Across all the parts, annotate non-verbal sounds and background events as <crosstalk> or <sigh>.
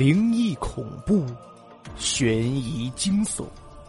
灵异恐怖、悬疑惊悚、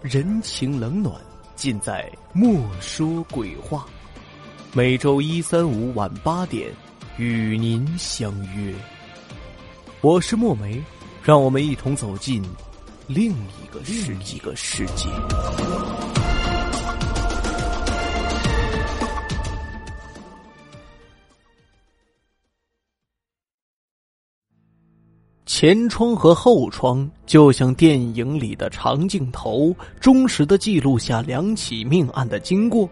人情冷暖，尽在《莫说鬼话》。每周一、三、五晚八点，与您相约。我是墨梅，让我们一同走进另一个世一个世界。前窗和后窗就像电影里的长镜头，忠实的记录下两起命案的经过。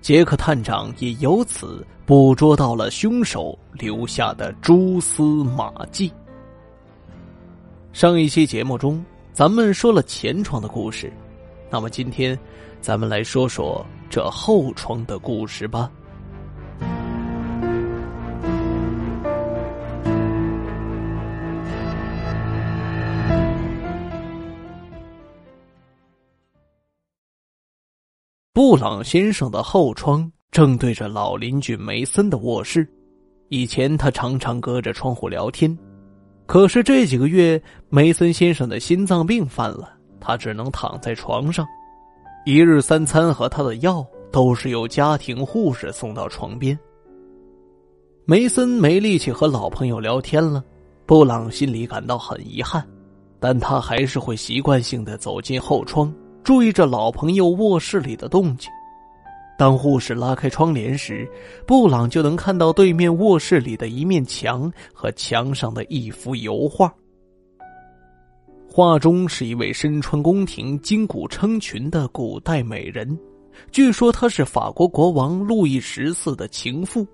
杰克探长也由此捕捉到了凶手留下的蛛丝马迹。上一期节目中，咱们说了前窗的故事，那么今天，咱们来说说这后窗的故事吧。布朗先生的后窗正对着老邻居梅森的卧室。以前他常常隔着窗户聊天，可是这几个月梅森先生的心脏病犯了，他只能躺在床上。一日三餐和他的药都是由家庭护士送到床边。梅森没力气和老朋友聊天了，布朗心里感到很遗憾，但他还是会习惯性的走进后窗。注意着老朋友卧室里的动静。当护士拉开窗帘时，布朗就能看到对面卧室里的一面墙和墙上的一幅油画。画中是一位身穿宫廷金骨称群的古代美人，据说她是法国国王路易十四的情妇。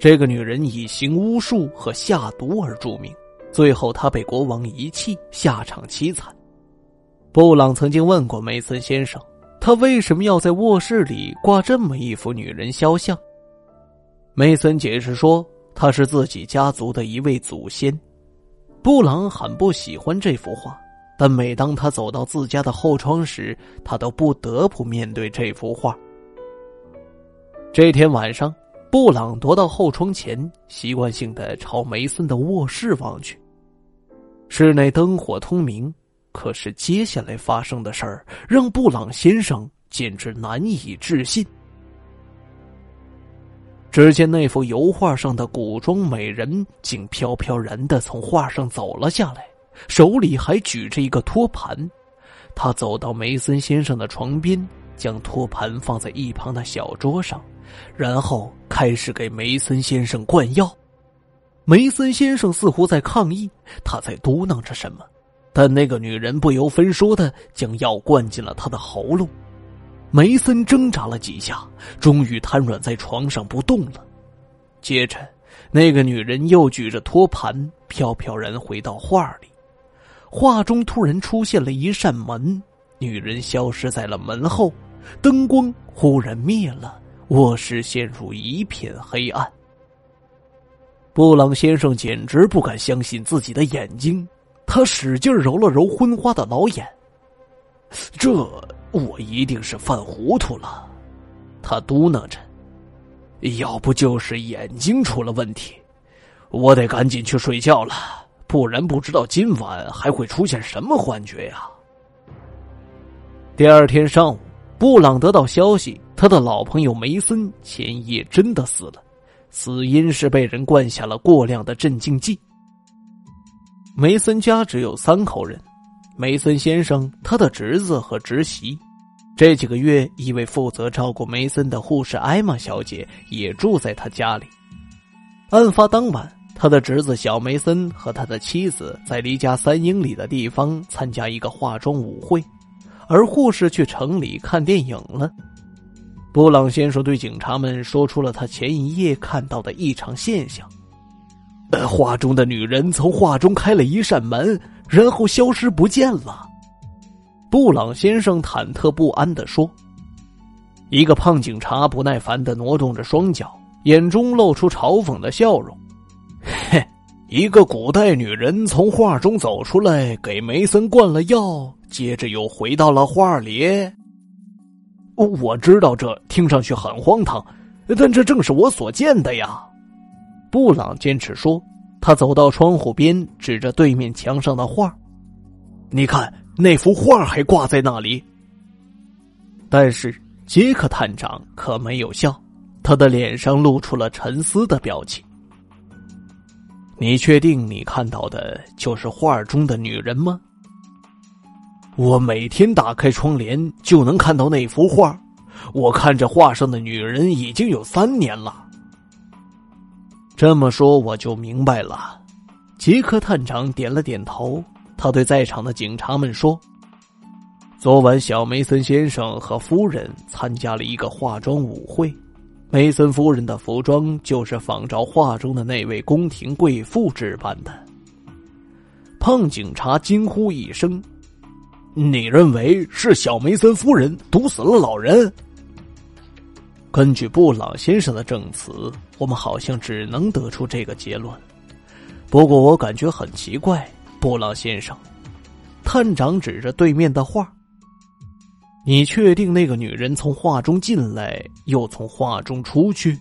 这个女人以行巫术和下毒而著名，最后她被国王遗弃，下场凄惨。布朗曾经问过梅森先生，他为什么要在卧室里挂这么一幅女人肖像？梅森解释说，她是自己家族的一位祖先。布朗很不喜欢这幅画，但每当他走到自家的后窗时，他都不得不面对这幅画。这天晚上，布朗踱到后窗前，习惯性的朝梅森的卧室望去。室内灯火通明。可是接下来发生的事儿让布朗先生简直难以置信。只见那幅油画上的古装美人竟飘飘然的从画上走了下来，手里还举着一个托盘。他走到梅森先生的床边，将托盘放在一旁的小桌上，然后开始给梅森先生灌药。梅森先生似乎在抗议，他在嘟囔着什么。但那个女人不由分说的将药灌进了他的喉咙，梅森挣扎了几下，终于瘫软在床上不动了。接着，那个女人又举着托盘飘飘然回到画里，画中突然出现了一扇门，女人消失在了门后，灯光忽然灭了，卧室陷入一片黑暗。布朗先生简直不敢相信自己的眼睛。他使劲揉了揉昏花的老眼，这我一定是犯糊涂了，他嘟囔着。要不就是眼睛出了问题，我得赶紧去睡觉了，不然不知道今晚还会出现什么幻觉呀。第二天上午，布朗得到消息，他的老朋友梅森前夜真的死了，死因是被人灌下了过量的镇静剂。梅森家只有三口人，梅森先生、他的侄子和侄媳。这几个月，一位负责照顾梅森的护士艾玛小姐也住在他家里。案发当晚，他的侄子小梅森和他的妻子在离家三英里的地方参加一个化妆舞会，而护士去城里看电影了。布朗先生对警察们说出了他前一夜看到的异常现象。画中的女人从画中开了一扇门，然后消失不见了。布朗先生忐忑不安的说：“一个胖警察不耐烦的挪动着双脚，眼中露出嘲讽的笑容。嘿，一个古代女人从画中走出来，给梅森灌了药，接着又回到了画里。我知道这听上去很荒唐，但这正是我所见的呀。”布朗坚持说：“他走到窗户边，指着对面墙上的画：“你看，那幅画还挂在那里。”但是杰克探长可没有笑，他的脸上露出了沉思的表情。你确定你看到的就是画中的女人吗？我每天打开窗帘就能看到那幅画，我看着画上的女人已经有三年了。这么说我就明白了。杰克探长点了点头，他对在场的警察们说：“昨晚小梅森先生和夫人参加了一个化妆舞会。”梅森夫人的服装就是仿照画中的那位宫廷贵妇置办的。胖警察惊呼一声：“你认为是小梅森夫人毒死了老人？”根据布朗先生的证词，我们好像只能得出这个结论。不过我感觉很奇怪，布朗先生。探长指着对面的画。你确定那个女人从画中进来，又从画中出去？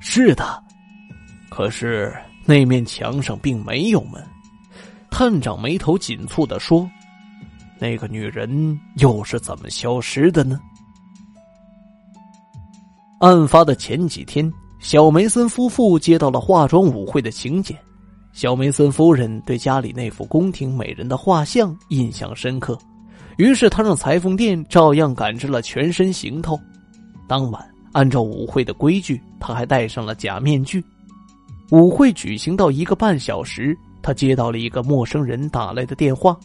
是的，可是那面墙上并没有门。探长眉头紧蹙的说：“那个女人又是怎么消失的呢？”案发的前几天，小梅森夫妇接到了化妆舞会的请柬。小梅森夫人对家里那幅宫廷美人的画像印象深刻。于是他让裁缝店照样赶制了全身行头。当晚，按照舞会的规矩，他还戴上了假面具。舞会举行到一个半小时，他接到了一个陌生人打来的电话，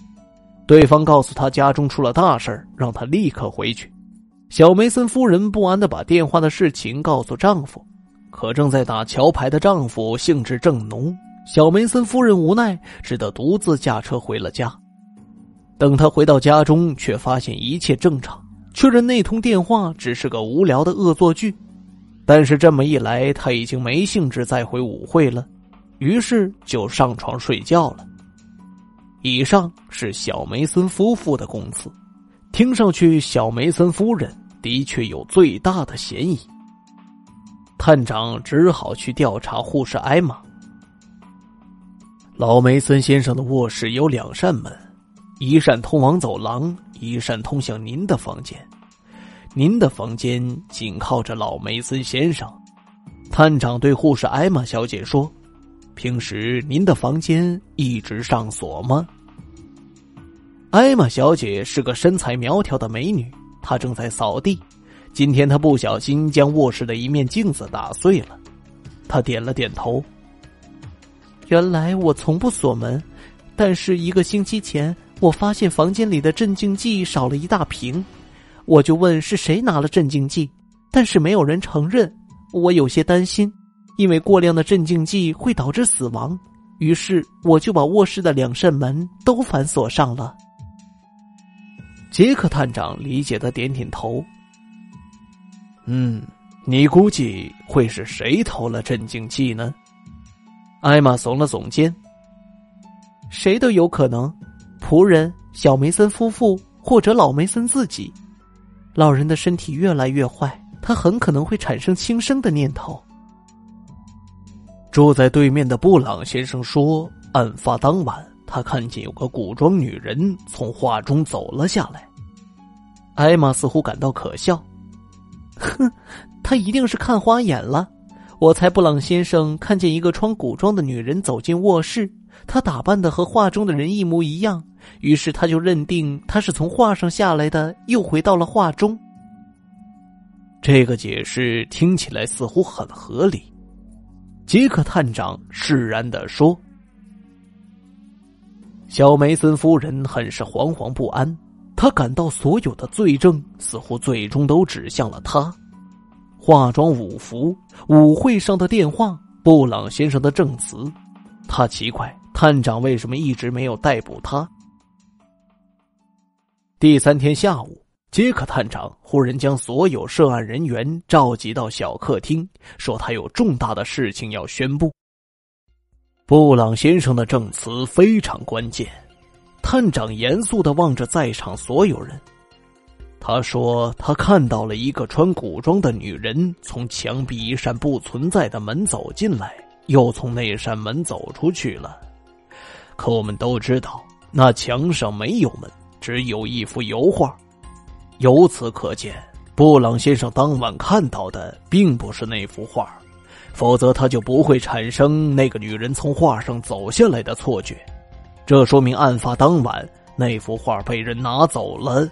对方告诉他家中出了大事让他立刻回去。小梅森夫人不安的把电话的事情告诉丈夫，可正在打桥牌的丈夫兴致正浓，小梅森夫人无奈只得独自驾车回了家。等他回到家中，却发现一切正常，确认那通电话只是个无聊的恶作剧。但是这么一来，他已经没兴致再回舞会了，于是就上床睡觉了。以上是小梅森夫妇的供词，听上去小梅森夫人的确有最大的嫌疑。探长只好去调查护士艾玛。老梅森先生的卧室有两扇门。一扇通往走廊，一扇通向您的房间。您的房间紧靠着老梅森先生。探长对护士艾玛小姐说：“平时您的房间一直上锁吗？”艾玛小姐是个身材苗条的美女，她正在扫地。今天她不小心将卧室的一面镜子打碎了。她点了点头。原来我从不锁门，但是一个星期前。我发现房间里的镇静剂少了一大瓶，我就问是谁拿了镇静剂，但是没有人承认。我有些担心，因为过量的镇静剂会导致死亡，于是我就把卧室的两扇门都反锁上了。杰克探长理解的点点头。嗯，你估计会是谁偷了镇静剂呢？艾玛耸了耸肩。谁都有可能。仆人小梅森夫妇，或者老梅森自己，老人的身体越来越坏，他很可能会产生轻生的念头。住在对面的布朗先生说，案发当晚，他看见有个古装女人从画中走了下来。艾玛似乎感到可笑，哼，他一定是看花眼了。我猜布朗先生看见一个穿古装的女人走进卧室。他打扮的和画中的人一模一样，于是他就认定他是从画上下来的，又回到了画中。这个解释听起来似乎很合理。杰克探长释然的说：“小梅森夫人很是惶惶不安，他感到所有的罪证似乎最终都指向了他。化妆舞服、舞会上的电话、布朗先生的证词，他奇怪。”探长为什么一直没有逮捕他？第三天下午，杰克探长忽然将所有涉案人员召集到小客厅，说他有重大的事情要宣布。布朗先生的证词非常关键。探长严肃的望着在场所有人，他说他看到了一个穿古装的女人从墙壁一扇不存在的门走进来。又从那扇门走出去了。可我们都知道，那墙上没有门，只有一幅油画。由此可见，布朗先生当晚看到的并不是那幅画，否则他就不会产生那个女人从画上走下来的错觉。这说明案发当晚那幅画被人拿走了。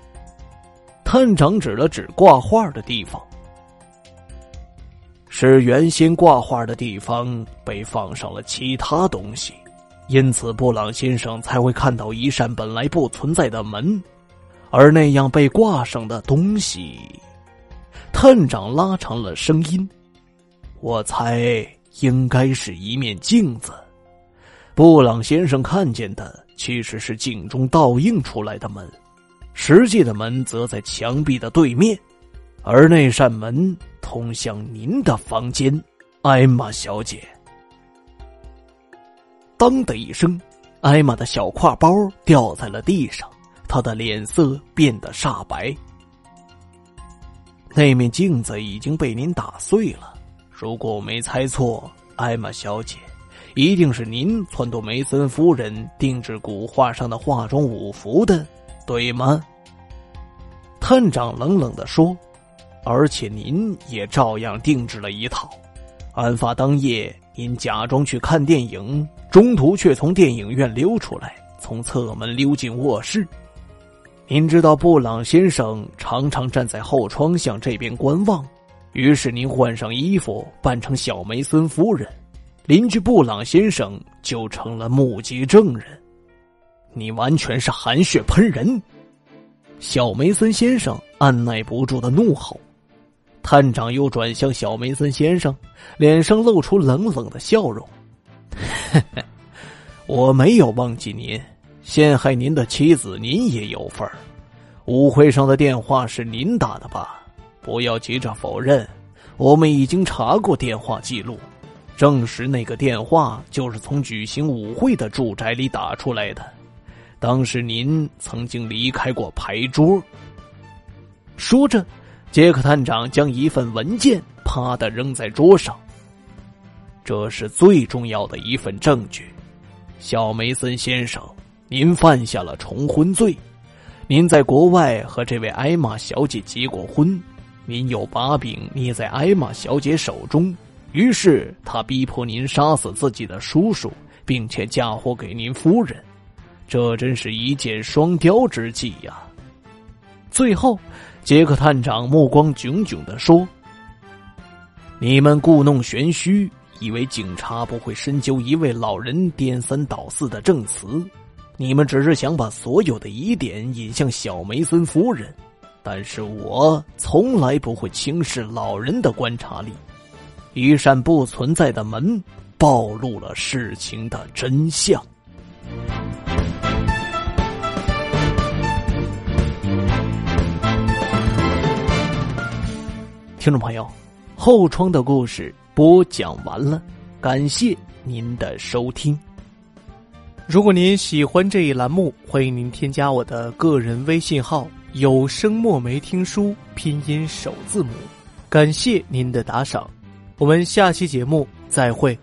探长指了指挂画的地方，是原先挂画的地方被放上了其他东西，因此布朗先生才会看到一扇本来不存在的门。而那样被挂上的东西，探长拉长了声音：“我猜应该是一面镜子。布朗先生看见的其实是镜中倒映出来的门，实际的门则在墙壁的对面，而那扇门通向您的房间，艾玛小姐。”当的一声，艾玛的小挎包掉在了地上。他的脸色变得煞白。那面镜子已经被您打碎了。如果我没猜错，艾玛小姐，一定是您撺掇梅森夫人定制古画上的化妆舞服的，对吗？探长冷冷的说：“而且您也照样定制了一套。案发当夜，您假装去看电影，中途却从电影院溜出来，从侧门溜进卧室。”您知道布朗先生常常站在后窗向这边观望，于是您换上衣服扮成小梅森夫人，邻居布朗先生就成了目击证人。你完全是含血喷人！小梅森先生按耐不住的怒吼。探长又转向小梅森先生，脸上露出冷冷的笑容：“ <laughs> 我没有忘记您。”陷害您的妻子，您也有份儿。舞会上的电话是您打的吧？不要急着否认，我们已经查过电话记录，证实那个电话就是从举行舞会的住宅里打出来的。当时您曾经离开过牌桌。说着，杰克探长将一份文件啪的扔在桌上。这是最重要的一份证据，小梅森先生。您犯下了重婚罪，您在国外和这位艾玛小姐结过婚，您有把柄捏在艾玛小姐手中，于是他逼迫您杀死自己的叔叔，并且嫁祸给您夫人，这真是一箭双雕之计呀！最后，杰克探长目光炯炯的说：“你们故弄玄虚，以为警察不会深究一位老人颠三倒四的证词。”你们只是想把所有的疑点引向小梅森夫人，但是我从来不会轻视老人的观察力。一扇不存在的门暴露了事情的真相。听众朋友，后窗的故事播讲完了，感谢您的收听。如果您喜欢这一栏目，欢迎您添加我的个人微信号“有声墨梅听书”拼音首字母。感谢您的打赏，我们下期节目再会。